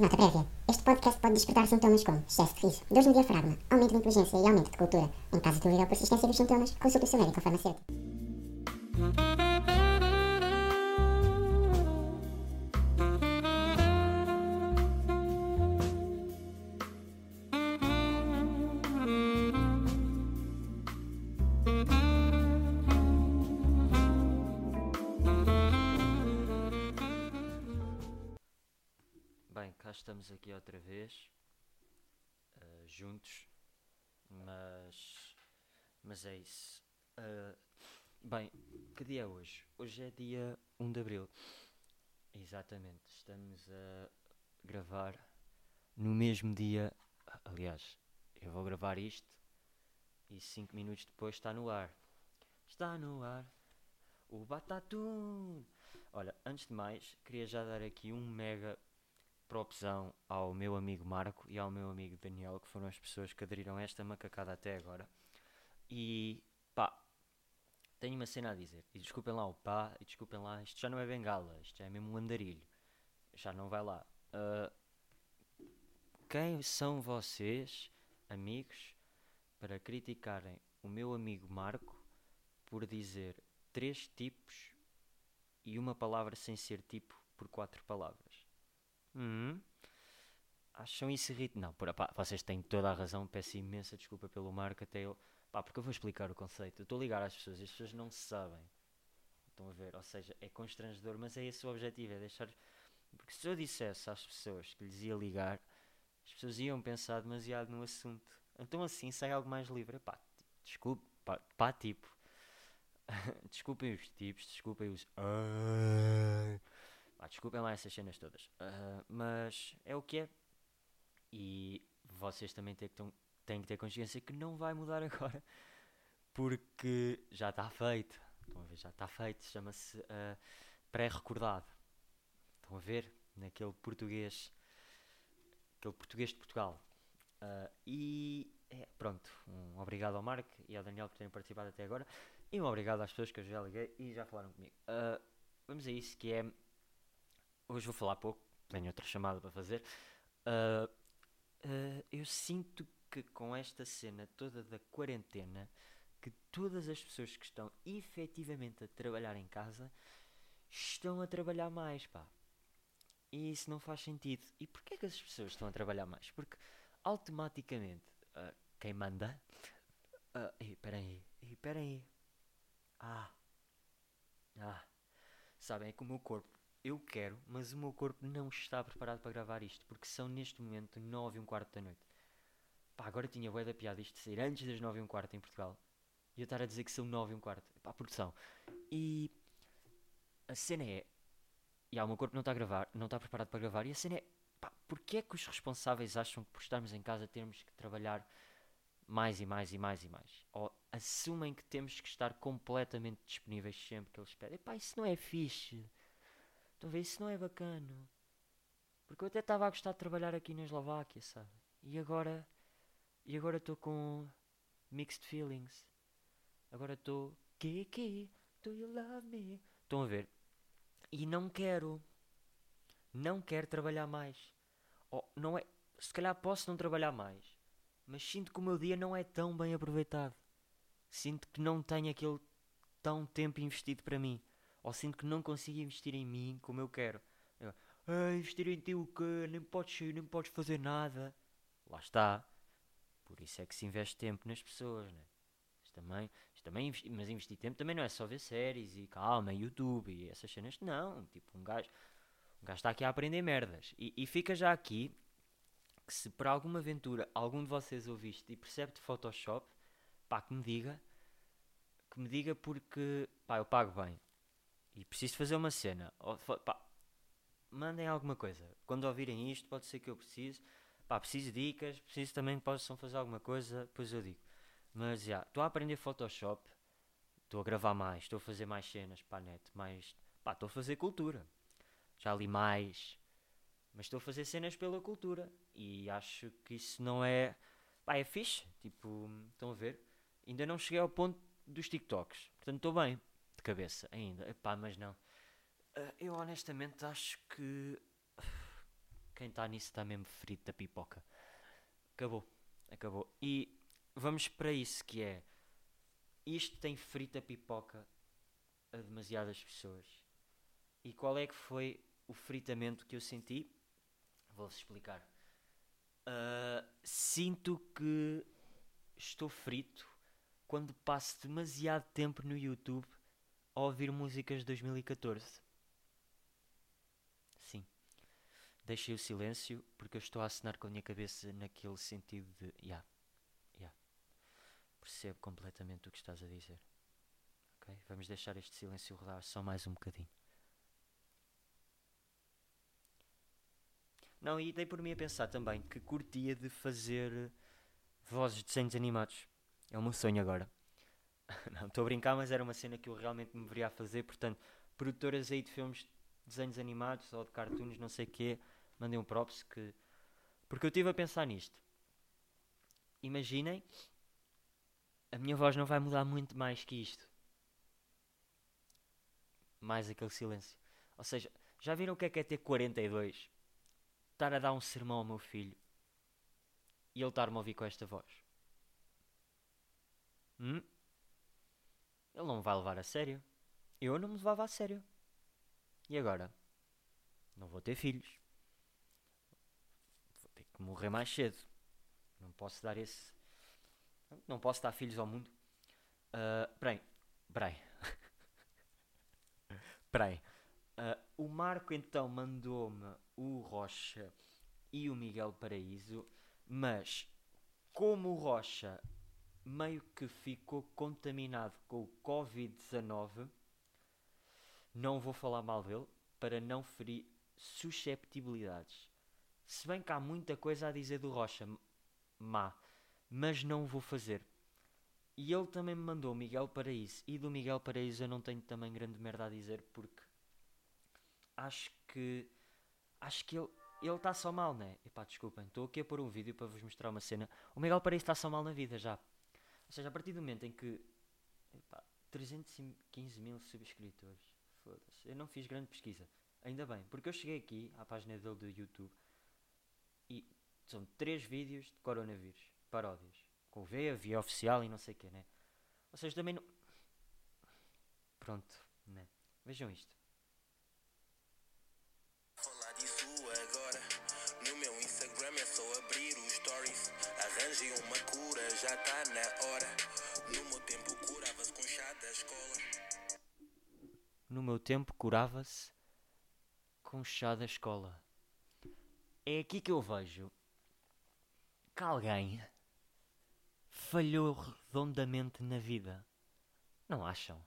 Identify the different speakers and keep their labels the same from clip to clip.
Speaker 1: Nota prévia. Este podcast pode despertar sintomas como excesso de riso, dores no diafragma, aumento de inteligência e aumento de cultura. Em caso de dúvida ou persistência dos sintomas, consulte o seu médico ou farmacêutico.
Speaker 2: Dia é hoje? Hoje é dia 1 de Abril. Exatamente, estamos a gravar no mesmo dia. Aliás, eu vou gravar isto e 5 minutos depois está no ar. Está no ar o Batatum! Olha, antes de mais, queria já dar aqui um mega propesão ao meu amigo Marco e ao meu amigo Daniel, que foram as pessoas que aderiram a esta macacada até agora. E tenho uma cena a dizer. E desculpem lá o pá, e desculpem lá, isto já não é bengala, isto já é mesmo um andarilho. Já não vai lá. Ah, quem são vocês, amigos, para criticarem o meu amigo Marco por dizer três tipos e uma palavra sem ser tipo por quatro palavras? Hum? Acham isso irritante? Não, por, pá, vocês têm toda a razão. Peço imensa desculpa pelo Marco, até eu. Pá, porque eu vou explicar o conceito. Eu estou a ligar às pessoas as pessoas não sabem. Estão a ver? Ou seja, é constrangedor, mas é esse o objetivo: é deixar. Porque se eu dissesse às pessoas que lhes ia ligar, as pessoas iam pensar demasiado no assunto. Então, assim, sai algo mais livre. Pá, desculpe, pá, pá tipo. desculpem os tipos, desculpem os. Pá, desculpem lá essas cenas todas. Ah, mas é o que é. E vocês também têm que, têm que ter consciência que não vai mudar agora. Porque já está feito. Estão a ver? Já está feito. Chama-se ah, pré-recordado. Estão a ver? Naquele português. Aquele português de Portugal. Ah, e é, pronto. Um obrigado ao Marco e ao Daniel por terem participado até agora. E um obrigado às pessoas que eu já liguei e já falaram comigo. Ah, vamos a isso que é. Hoje vou falar pouco, tenho outra chamada para fazer. Ah, ah, eu sinto que com esta cena toda da quarentena, que todas as pessoas que estão efetivamente a trabalhar em casa estão a trabalhar mais, pá. E isso não faz sentido. E porquê que as pessoas estão a trabalhar mais? Porque automaticamente ah, quem manda. Ah, ei, peraí, ei, peraí. Ah, ah, sabem, é que o meu corpo eu quero, mas o meu corpo não está preparado para gravar isto, porque são neste momento 9 e um quarto da noite. Pá, agora tinha bué da piada isto de sair antes das 9 e um quarto em Portugal. E eu estar a dizer que são 9 e um quarto. Pá, produção. E a cena é. E ah, o meu corpo não está a gravar, não está preparado para gravar. E a cena é. Pá, porquê é que os responsáveis acham que por estarmos em casa temos que trabalhar mais e mais e mais e mais? Ou assumem que temos que estar completamente disponíveis sempre que eles pedem? Pá, isso não é fixe. Estão a ver? Isso não é bacana. Porque eu até estava a gostar de trabalhar aqui na Eslováquia, sabe? E agora. E agora estou com. Mixed feelings. Agora estou. Kiki, do you love me? Estão a ver? E não quero. Não quero trabalhar mais. Oh, não é. Se calhar posso não trabalhar mais. Mas sinto que o meu dia não é tão bem aproveitado. Sinto que não tenho aquele tão tempo investido para mim. Ou sinto que não consigo investir em mim como eu quero. Eu, ah, investir em ti o quê? Nem podes sair, nem podes fazer nada. Lá está. Por isso é que se investe tempo nas pessoas, né? Isto também, isto também mas investir tempo também não é só ver séries e calma, YouTube e essas cenas. Não, tipo, um gajo, um gajo está aqui a aprender merdas. E, e fica já aqui que se por alguma aventura algum de vocês ouviste e percebe de Photoshop, pá, que me diga. Que me diga porque, pá, eu pago bem. E preciso fazer uma cena. Pá, mandem alguma coisa. Quando ouvirem isto, pode ser que eu precise. Pá, preciso de dicas, preciso também que possam fazer alguma coisa, depois eu digo. Mas já, estou a aprender Photoshop, estou a gravar mais, estou a fazer mais cenas para a net, mais. pá, estou a fazer cultura. Já li mais, mas estou a fazer cenas pela cultura. E acho que isso não é. pá, é fixe. Tipo, estão a ver? Ainda não cheguei ao ponto dos TikToks, portanto estou bem de cabeça ainda. Epá, mas não. Ah, eu honestamente acho que. quem está nisso está mesmo frito da pipoca. Acabou. Acabou. E vamos para isso que é. Isto tem frito a pipoca a demasiadas pessoas. E qual é que foi o fritamento que eu senti? Vou-vos explicar. Uh, sinto que estou frito quando passo demasiado tempo no YouTube a ouvir músicas de 2014. Sim. Deixei o silêncio porque eu estou a assinar com a minha cabeça naquele sentido de. Yeah, yeah. Percebo completamente o que estás a dizer. Ok? Vamos deixar este silêncio rodar só mais um bocadinho. Não, e dei por mim a pensar também que curtia de fazer vozes de desenhos animados. É o meu sonho agora. Não, estou a brincar, mas era uma cena que eu realmente me deveria fazer. Portanto, produtoras aí de filmes de desenhos animados ou de cartoons, não sei o quê, mandem um props que. Porque eu estive a pensar nisto. Imaginem, a minha voz não vai mudar muito mais que isto. Mais aquele silêncio. Ou seja, já viram o que é que é ter 42? Estar a dar um sermão ao meu filho e ele estar-me a ouvir com esta voz? Hum? Ele não me vai levar a sério. Eu não me levava a sério. E agora? Não vou ter filhos. Vou ter que morrer mais cedo. Não posso dar esse. Não posso dar filhos ao mundo. Uh, peraí. Peraí. peraí. Uh, o Marco então mandou-me o Rocha e o Miguel Paraíso, mas como o Rocha meio que ficou contaminado com o Covid-19, não vou falar mal dele para não ferir susceptibilidades. Se bem que há muita coisa a dizer do Rocha, má, mas não vou fazer. E ele também me mandou Miguel Paraíso. E do Miguel Paraíso eu não tenho também grande merda a dizer porque acho que acho que ele ele está só mal, né? Epá, desculpem, estou aqui a pôr um vídeo para vos mostrar uma cena. O Miguel Paraíso está só mal na vida já. Ou seja, a partir do momento em que epá, 315 mil subscritores, foda-se, eu não fiz grande pesquisa. Ainda bem, porque eu cheguei aqui à página dele do YouTube e são três vídeos de coronavírus, paródias, com veia, via oficial e não sei o que, né? Ou seja, também não. Pronto, né? Vejam isto.
Speaker 3: Arranjem uma cura, já tá na hora. No meu tempo curava-se com chá da escola.
Speaker 2: No meu tempo curava-se com chá da escola. É aqui que eu vejo que alguém falhou redondamente na vida. Não acham?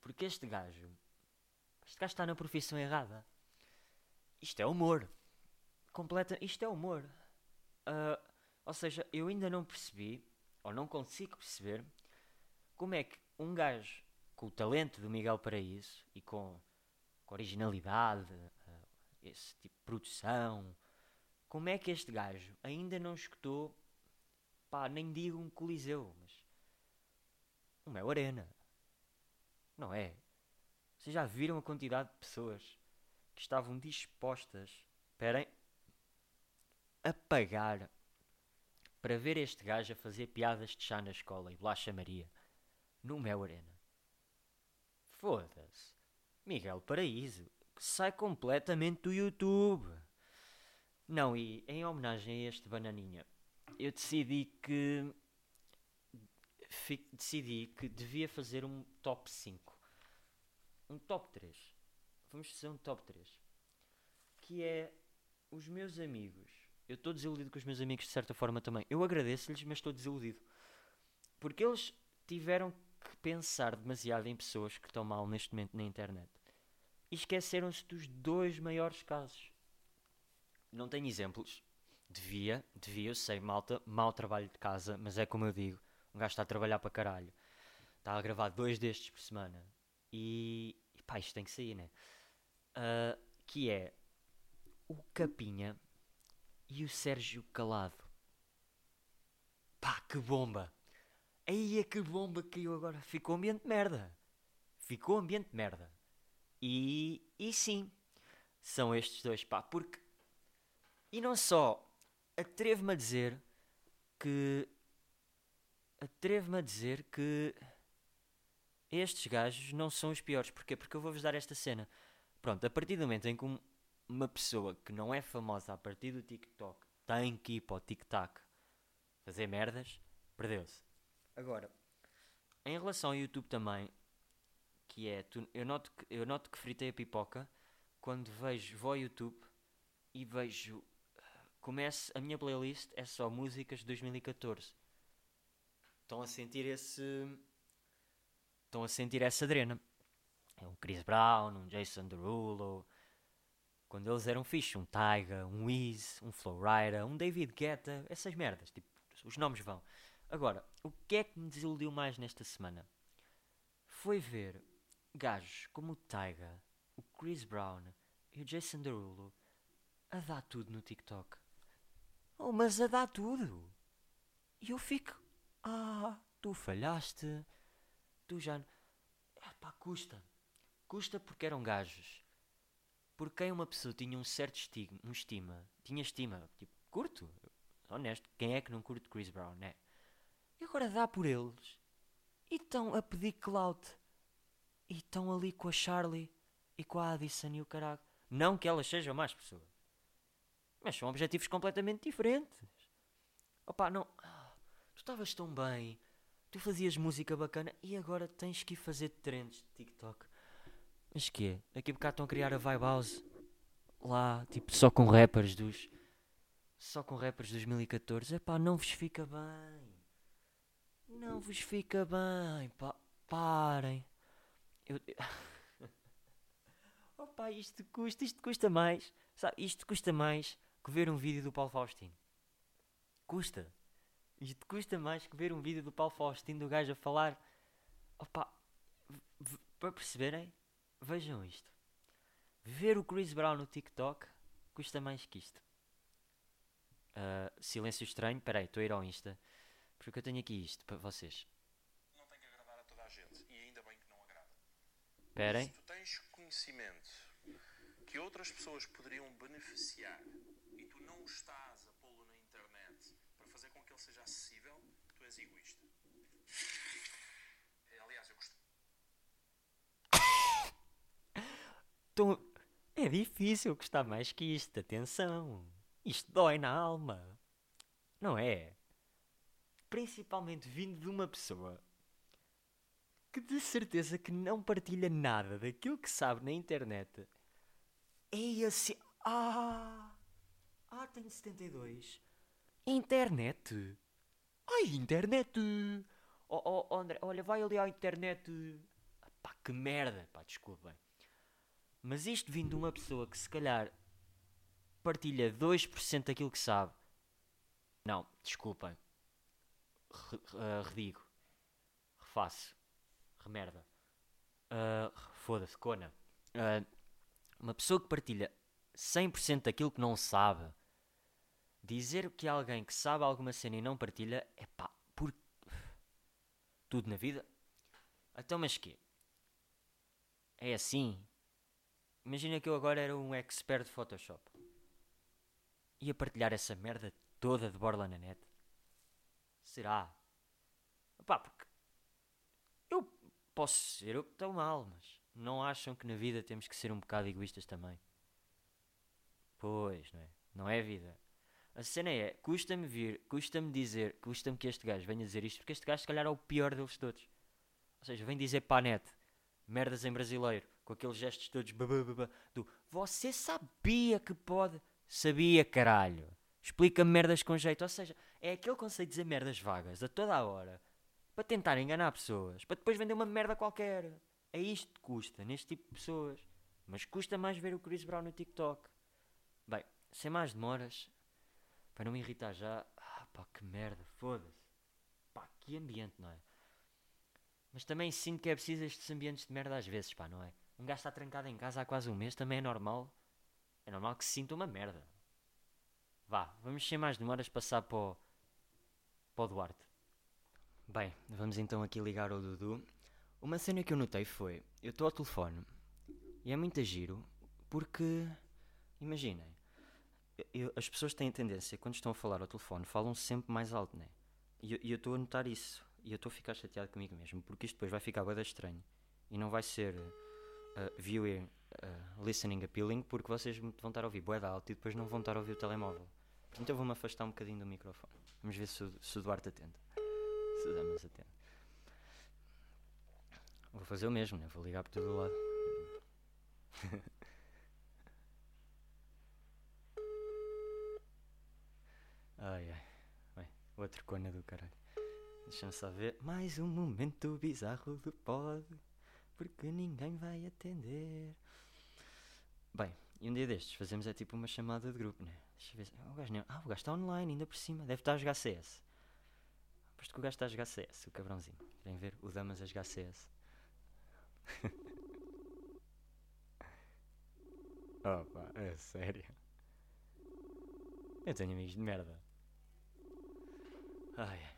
Speaker 2: Porque este gajo. Este gajo está na profissão errada. Isto é humor. Completa. Isto é humor. Uh, ou seja, eu ainda não percebi, ou não consigo perceber, como é que um gajo com o talento do Miguel Paraíso e com, com originalidade, uh, esse tipo de produção, como é que este gajo ainda não escutou, pá, nem digo um Coliseu, mas um Mel Arena. Não é? Vocês já viram a quantidade de pessoas que estavam dispostas, esperem, a pagar para ver este gajo a fazer piadas de chá na escola e bolacha Maria no Mel Arena. Foda-se. Miguel Paraíso, que sai completamente do YouTube. Não, e em homenagem a este bananinha, eu decidi que decidi que devia fazer um top 5. Um top 3. Vamos fazer um top 3. Que é os meus amigos. Eu estou desiludido com os meus amigos de certa forma também. Eu agradeço-lhes, mas estou desiludido. Porque eles tiveram que pensar demasiado em pessoas que estão mal neste momento na internet. E esqueceram-se dos dois maiores casos. Não tenho exemplos. Devia, devia, eu sei, malta, mau trabalho de casa, mas é como eu digo, um gajo está a trabalhar para caralho. Está a gravar dois destes por semana. E, e pá, isto tem que sair, né? Ah, que é o Capinha e o Sérgio Calado. Pá, que bomba! Aí é que bomba caiu agora. Ficou ambiente de merda. Ficou ambiente de merda. E, e sim, são estes dois, pá, porque E não só, atrevo-me a dizer que. Atrevo-me a dizer que. Estes gajos não são os piores. Porquê? Porque eu vou-vos dar esta cena. Pronto, a partir do momento em que um- uma pessoa que não é famosa a partir do TikTok tem que ir para o TikTok fazer merdas, perdeu-se. Agora, em relação ao YouTube também, que é, tu- eu, noto que, eu noto que fritei a pipoca quando vejo, vou ao YouTube e vejo, começo, a minha playlist é só músicas de 2014. Estão a sentir esse, estão a sentir essa drena. É um Chris Brown, um Jason Derulo, quando eles eram fixe, um Tyga, um Wiz, um Flowrider, um David Guetta, essas merdas, tipo, os nomes vão. Agora, o que é que me desiludiu mais nesta semana? Foi ver gajos como o Tyga, o Chris Brown e o Jason Derulo a dar tudo no TikTok. Oh, mas a dar tudo! E eu fico, ah, tu falhaste, tu já... Ah, pá, custa. Custa porque eram gajos por quem uma pessoa tinha um certo estigma, um estima, tinha estima, tipo, curto, honesto, quem é que não curte Chris Brown, né? E agora dá por eles e estão a pedir clout e estão ali com a Charlie e com a Addison e o caralho. Não que elas sejam más pessoas, mas são objetivos completamente diferentes. Opa, não, tu estavas tão bem, tu fazias música bacana e agora tens que ir fazer trends de TikTok. Mas quê? Daqui a bocado estão a criar a Vibe House lá, tipo, só com rappers dos. Só com rappers de 2014. Epá, não vos fica bem. Não vos fica bem. Pá, parem. Eu. Opa, isto custa, isto custa mais. Sabe, isto custa mais que ver um vídeo do Paulo Faustino. Custa. Isto custa mais que ver um vídeo do Paulo Faustino do gajo a falar. Opa, para perceberem, Vejam isto. Ver o Chris Brown no TikTok custa mais que isto. Ah, silêncio estranho. Peraí, estou a ir ao Insta. Porque eu tenho aqui isto para vocês.
Speaker 4: não tem que agradar a toda a gente. E ainda bem que não agrada.
Speaker 2: Esperem.
Speaker 4: Se tu tens conhecimento que outras pessoas poderiam beneficiar e tu não estás a pô-lo na internet para fazer com que ele seja acessível, tu és egoísta. É, Aliás, eu gosto.
Speaker 2: Então, é difícil gostar mais que isto. Atenção. Isto dói na alma. Não é? Principalmente vindo de uma pessoa que de certeza que não partilha nada daquilo que sabe na internet. É assim. Ah! Ah, tenho 72. Internet. Ai, internet. Oh, oh, André, olha, vai ali à internet. Pá, que merda. Pá, desculpem. Mas isto vindo de uma pessoa que se calhar partilha 2% daquilo que sabe. Não, desculpem. Re- ah, redigo. Refaço. Remerda. Ah, Foda-se, cona. Ah, uma pessoa que partilha 100% daquilo que não sabe. Dizer que alguém que sabe alguma cena e não partilha é pá, por. Tudo na vida? Então, mas quê? É assim? Imagina que eu agora era um expert de Photoshop. Ia partilhar essa merda toda de borla na net? Será? Pá, porque eu posso ser eu estou mal, mas não acham que na vida temos que ser um bocado egoístas também? Pois, não é? Não é vida. A cena é, custa-me vir, custa-me dizer, custa-me que este gajo venha dizer isto, porque este gajo se calhar é o pior deles todos. Ou seja, vem dizer para a net, merdas em brasileiro, com aqueles gestos todos do você sabia que pode? Sabia, caralho. Explica-me merdas com jeito. Ou seja, é aquele conceito de dizer merdas vagas a toda a hora para tentar enganar pessoas, para depois vender uma merda qualquer. É isto que custa neste tipo de pessoas. Mas custa mais ver o Chris Brown no TikTok. Bem, sem mais demoras, para não me irritar já. Ah, pá, que merda, foda-se. Pá, que ambiente, não é? Mas também sinto que é preciso estes ambientes de merda às vezes, pá, não é? Um gajo está trancado em casa há quase um mês, também é normal. É normal que se sinta uma merda. Vá, vamos sem mais demoras passar para o, para o Duarte. Bem, vamos então aqui ligar ao Dudu. Uma cena que eu notei foi, eu estou ao telefone e é muito giro porque, imaginem, eu- as pessoas têm tendência, quando estão a falar ao telefone, falam sempre mais alto, né? E eu- estou a notar isso. E eu estou a ficar chateado comigo mesmo, porque isto depois vai ficar bem estranho. E não vai ser uh, viewer uh, listening appealing, porque vocês vão estar a ouvir de alto e depois não vão estar a ouvir o telemóvel. Portanto, eu vou-me afastar um bocadinho do microfone. Vamos ver se, se o Duarte atende. Se o Damas atende. Vou fazer o mesmo, né? Vou ligar por todo o lado. Ai ai. Bem, outro cona do caralho. Deixa-me só ver. Mais um momento bizarro do pod. Porque ninguém vai atender. Bem, e um dia destes fazemos é tipo uma chamada de grupo, né? Deixa eu ver. se- Ah, o gajo, ah, o gajo está online ainda por cima. Deve estar a jogar CS. Aposto que o gajo está a jogar CS, o cabrãozinho. Querem ver? O Damas a jogar CS. Opa, é sério. Eu tenho amigos de merda. Ai. ai.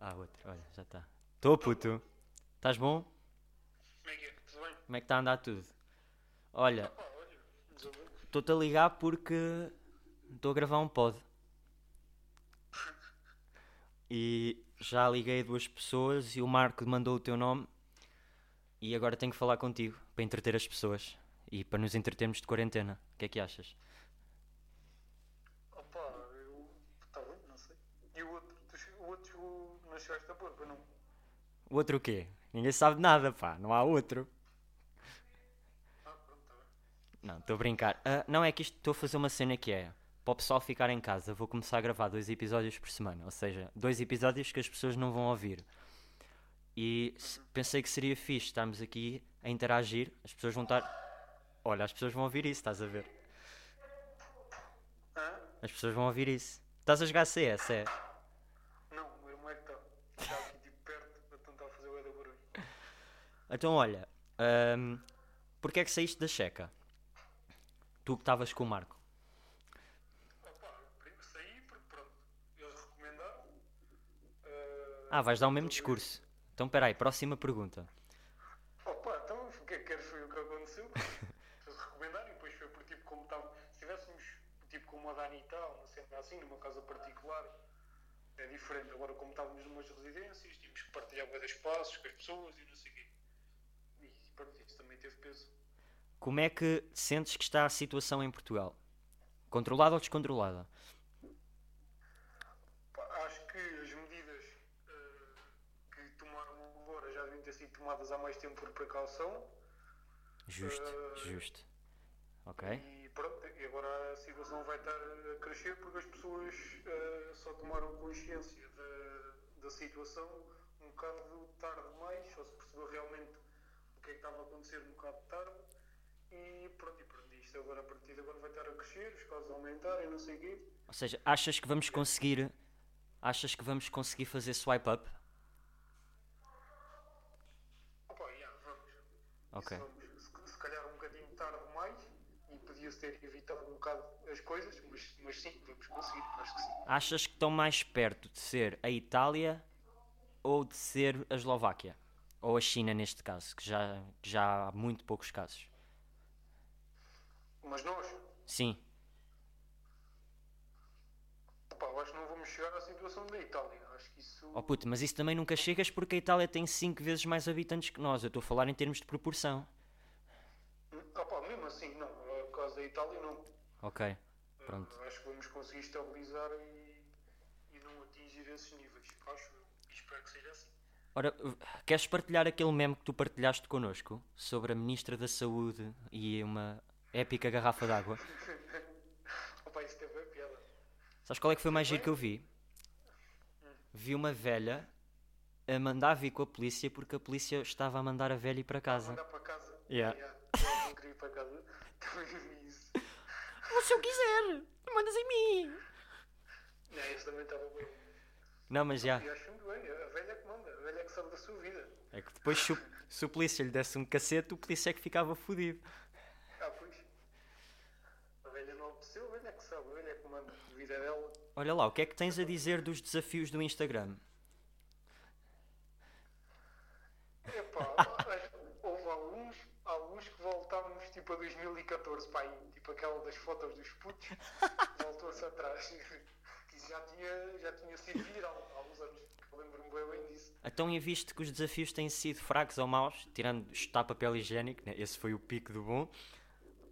Speaker 2: Ah, outro, olha, já está. Tô puto. Estás bom?
Speaker 5: Como é que é? Tudo bem?
Speaker 2: Como é que está a andar tudo? Olha, estou-te a ligar porque estou a gravar um pod. E já liguei duas pessoas e o Marco mandou o teu nome e agora tenho que falar contigo para entreter as pessoas e para nos entretermos de quarentena. O que é que achas?
Speaker 5: Opa, eu. Está bem, não sei. E o outro? O outro não chegaste a pôr, pois não?
Speaker 2: O outro o quê? Ninguém sabe de nada, pá, não há outro. Não, estou a brincar. Ah, não é que isto estou a fazer uma cena que é para o pessoal ficar em casa. Vou começar a gravar dois episódios por semana, ou seja, dois episódios que as pessoas não vão ouvir. E se- pensei que seria fixe estarmos aqui a interagir. As pessoas vão estar. Olha, as pessoas vão ouvir isso, estás a ver? As pessoas vão ouvir isso. Estás a jogar CS, é?
Speaker 5: Não, o meu irmão é que está. Está aqui tipo perto a tentar fazer o da barulho.
Speaker 2: Então, olha, ahm, porque é que saíste da checa? Tu que estavas com o Marco.
Speaker 5: Opa, primeiro saí porque pronto, eles recomendaram. Ah,
Speaker 2: vais dar o mesmo discurso. Então, peraí, próxima pergunta.
Speaker 5: Opa, então o que é que queres foi o que aconteceu? Eles recomendaram e depois foi por tipo como estava. Se estivéssemos tipo como a Dani e tal, uma cena assim, numa casa particular, é diferente. Agora como estávamos numas residências, tínhamos que partilhar de espaços com as pessoas e não sei o quê. Pronto, isso também teve peso.
Speaker 2: Como é que sentes que está a situação em Portugal? Controlada ou descontrolada?
Speaker 5: Acho que as medidas eh, que tomaram agora já deviam ter sido tomadas há mais tempo por precaução.
Speaker 2: Justo,
Speaker 5: Eh,
Speaker 2: justo. Ok?
Speaker 5: E pronto, e agora a situação vai estar a crescer porque as pessoas eh, só tomaram consciência da, da situação um bocado tarde demais, só se percebeu realmente o que é que estava a acontecer um bocado tarde. E pronto, e pronto, isto agora a partir de agora vai estar a crescer, os casos aumentarem, não sei o quê.
Speaker 2: Ou seja, achas que vamos conseguir. Achas que vamos conseguir fazer swipe up?
Speaker 5: Opa, yeah, vamos.
Speaker 2: Ok.
Speaker 5: Se, se calhar um bocadinho tarde demais e podia-se ter evitado um bocado as coisas, mas, mas sim, vamos conseguir, acho que sim.
Speaker 2: Achas que estão mais perto de ser a Itália ou de ser a Eslováquia? Ou a China, neste caso, que já, que já há muito poucos casos?
Speaker 5: Mas nós,
Speaker 2: Sim.
Speaker 5: Opa, eu acho que não vamos chegar à situação da Itália. Acho que isso.
Speaker 2: Oh puto, mas isso também nunca chegas porque a Itália tem 5 vezes mais habitantes que nós. Eu estou a falar em termos de proporção.
Speaker 5: Opa, mesmo assim, não. Por causa da Itália, não.
Speaker 2: Ok, pronto.
Speaker 5: Uh, acho que vamos conseguir estabilizar e, e não atingir esses níveis. Acho eu. Espero que seja assim.
Speaker 2: Ora, queres partilhar aquele meme que tu partilhaste connosco sobre a Ministra da Saúde e uma épica garrafa d'água?
Speaker 5: Opa, isso teve a piada.
Speaker 2: Sabes qual é que foi o mais giro que eu vi? Vi uma velha a mandar vir com a polícia porque a polícia estava a mandar a velha ir para casa.
Speaker 5: Mandar para casa.
Speaker 2: Yeah.
Speaker 5: Yeah. Não queria ir para casa. Também vi isso.
Speaker 2: Se eu quiser, mandas em mim.
Speaker 5: Yeah, isso também estava bem.
Speaker 2: Não, mas já.
Speaker 5: E acho muito bem. A velha é que manda. A velha é que sabe da sua vida.
Speaker 2: É que depois se o, se o polícia lhe desse um cacete, o polícia é que ficava fodido.
Speaker 5: Ah, pois. A velha não. A velha é que sabe. A velha é que manda. A vida dela.
Speaker 2: Olha lá, o que é que tens a dizer dos desafios do Instagram?
Speaker 5: Epá, houve alguns, alguns que voltámos tipo para 2014, pá, e, tipo aquela das fotos dos putos, voltou-se atrás. Já tinha, já tinha sido viral há uns anos. Lembro-me bem, bem disso.
Speaker 2: Então, e visto que os desafios têm sido fracos ou maus, tirando chutar papel higiênico, né? esse foi o pico do bom,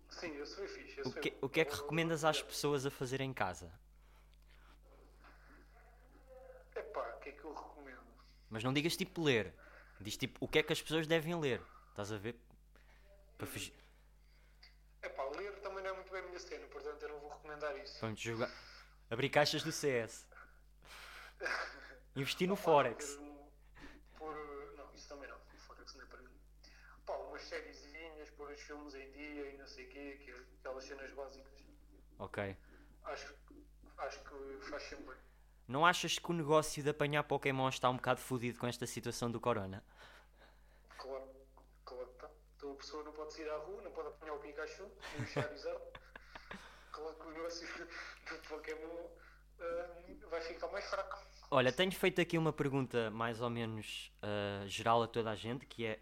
Speaker 5: Sim, esse foi fixe. Esse
Speaker 2: o
Speaker 5: foi
Speaker 2: que,
Speaker 5: bom.
Speaker 2: o que é que recomendas às pessoas a fazer em casa?
Speaker 5: Epá, o que é que eu recomendo?
Speaker 2: Mas não digas tipo ler, diz tipo o que é que as pessoas devem ler, estás a ver? Para fugir.
Speaker 5: Epá, ler também não é muito bem a minha cena, portanto eu não vou recomendar isso.
Speaker 2: Vamos jogar. Abrir caixas do CS. Investir no Forex.
Speaker 5: Pôr, uh, não, isso também não. O Forex não é para mim. Pá, umas sériezinhas, pôr os filmes em dia e não sei o quê, que- aquelas cenas básicas.
Speaker 2: Ok.
Speaker 5: Acho, acho que faz sempre bem.
Speaker 2: Não achas que o negócio de apanhar Pokémon está um bocado fodido com esta situação do Corona?
Speaker 5: Claro, claro que tá. Então a pessoa não pode sair à rua, não pode apanhar o Pikachu, o Charizard. claro que o negócio do Pokémon uh, vai ficar mais fraco.
Speaker 2: Olha, tenho feito aqui uma pergunta mais ou menos ah, geral a toda a gente, que é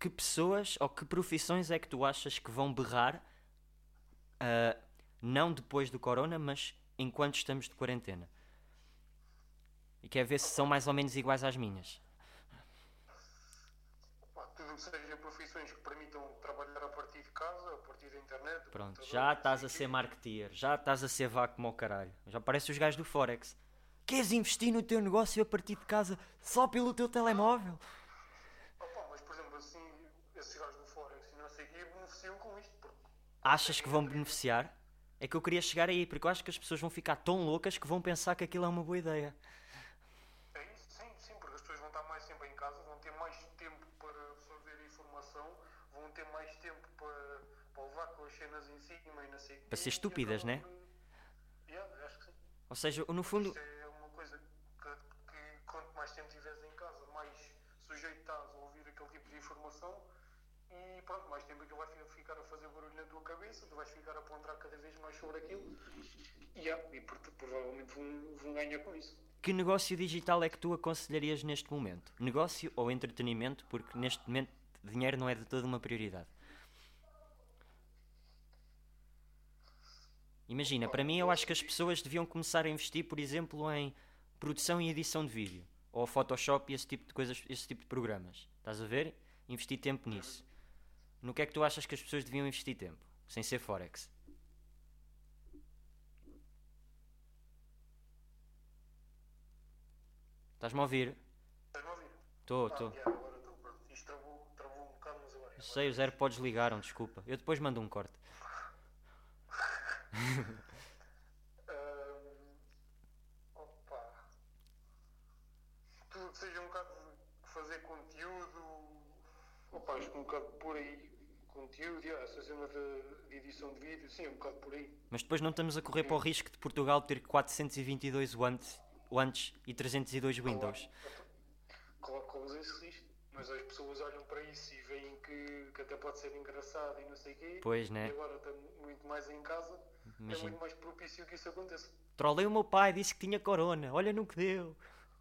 Speaker 2: que pessoas ou que profissões é que tu achas que vão berrar ah, não depois do corona, mas enquanto estamos de quarentena? E quer ver se são mais ou menos iguais às minhas.
Speaker 5: Pá, tudo o que seja profissões que permitam trabalhar a partir de casa, a partir da internet.
Speaker 2: Pronto, já estás a
Speaker 5: o
Speaker 2: ser marketeer, já estás a ser vaco como ao caralho. Já parece os gajos do Forex. Queres investir no teu negócio a partir de casa só pelo teu telemóvel?
Speaker 5: Opa, mas por exemplo, assim, esses gajos do Forex e não sei o quê beneficiam com isto. Porque
Speaker 2: Achas que vão beneficiar? É que eu queria chegar aí, porque eu acho que as pessoas vão ficar tão loucas que vão pensar que aquilo é uma boa ideia.
Speaker 5: é isso, sim, sim, porque as pessoas vão estar mais tempo em casa, vão ter mais tempo para absorver informação, vão ter mais tempo para, para levar com as não sei
Speaker 2: Para ser estúpidas, né?
Speaker 5: Yeah, acho que sim.
Speaker 2: Ou seja, no fundo,
Speaker 5: Isto é uma coisa que, que quanto mais tempo estiveres em casa, mais sujeito estás a ouvir aquele tipo de informação e pronto, mais tempo aquilo vai fi- ficar a fazer barulho na tua cabeça, tu vais ficar a ponderar cada vez mais sobre aquilo e, yeah, e por- provavelmente vão, vão ganhar com isso.
Speaker 2: que negócio digital é que tu aconselharias neste momento? Negócio ou entretenimento? Porque neste momento dinheiro não é de toda uma prioridade. Imagina, para mim eu acho que as pessoas deviam começar a investir, por exemplo, em produção e edição de vídeo. Ou Photoshop e esse tipo de coisas, esse tipo de programas. Estás a ver? Investir tempo nisso. No que é que tu achas que as pessoas deviam investir tempo? Sem ser Forex. Estás-me a ouvir?
Speaker 5: Estás-me a ouvir?
Speaker 2: Estou,
Speaker 5: Ah,
Speaker 2: estou.
Speaker 5: pronto. Isto travou, travou um bocado, mas agora.
Speaker 2: Eu sei, os AirPods ligaram, desculpa. Eu depois mando um corte.
Speaker 5: Ahm, opa. Tudo que seja um bocado de fazer conteúdo. Opa, acho que um bocado por aí. Conteúdo, yeah, essa cena de, edição de vídeo, sim, é um bocado por aí.
Speaker 2: Mas depois não estamos a correr para o risco de Portugal ter 422 wantes, wantes e 302 Windows.
Speaker 5: Claro que corres esse risco, mas as pessoas olham para isso e veem que, que até pode ser engraçado e não sei o quê.
Speaker 2: Pois, né?
Speaker 5: E agora está muito mais em casa, é
Speaker 2: Imagina.
Speaker 5: muito mais propício que isso aconteça.
Speaker 2: Trolei o meu pai, disse que tinha corona. Olha no que deu.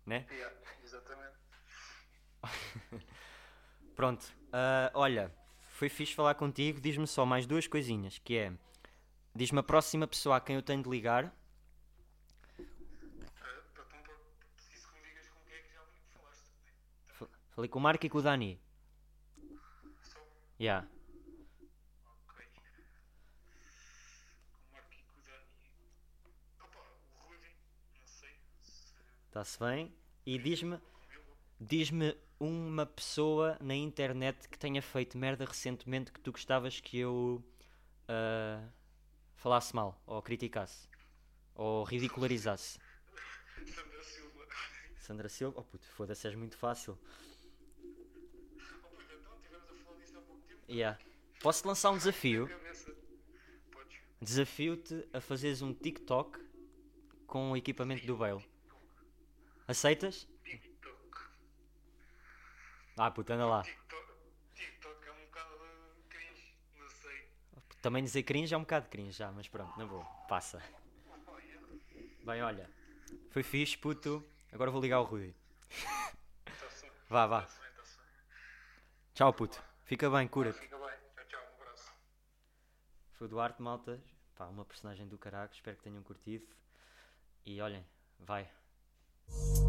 Speaker 2: Né?
Speaker 5: Yeah, exatamente.
Speaker 2: Pronto. ah, olha, foi fixe falar contigo. Diz-me só mais duas coisinhas, que é... Diz-me a próxima pessoa a quem eu tenho de ligar.
Speaker 5: Uh, é
Speaker 2: Falei com o Marco e com o Dani.
Speaker 5: Só,
Speaker 2: Yeah.
Speaker 5: ok. Com o Marco e com o Dani. Opa, o Rudy, não sei se
Speaker 2: Está-se bem? E diz-me... Diz-me uma pessoa na internet que tenha feito merda recentemente que tu gostavas que eu ah, falasse mal, ou criticasse, ou ridicularizasse.
Speaker 5: Sandra Silva.
Speaker 2: Sandra Silva, oh puto, foda-se, és muito fácil.
Speaker 5: Oh, então, tivemos a falar disto há pouco tempo.
Speaker 2: Yeah. Posso lançar um desafio? Desafio-te a fazeres um TikTok com o equipamento do Bale. Aceitas?
Speaker 5: TikTok.
Speaker 2: Ah, puto, anda lá.
Speaker 5: TikTok. TikTok é um bocado cringe, não sei.
Speaker 2: Também dizer cringe é um bocado cringe já, mas pronto, na boa, passa. Bem, olha, foi fixe, puto. Agora vou ligar o Rui.
Speaker 5: Bem.
Speaker 2: Vá, vá.
Speaker 5: Tá-se bem.
Speaker 2: Tchau, puto. Fica bem, cura-te.
Speaker 5: Fica bem. Tchau, tchau. Um abraço.
Speaker 2: Foi o Duarte, malta. Pá, uma personagem do caraco. Espero que tenham curtido. E olhem, vai.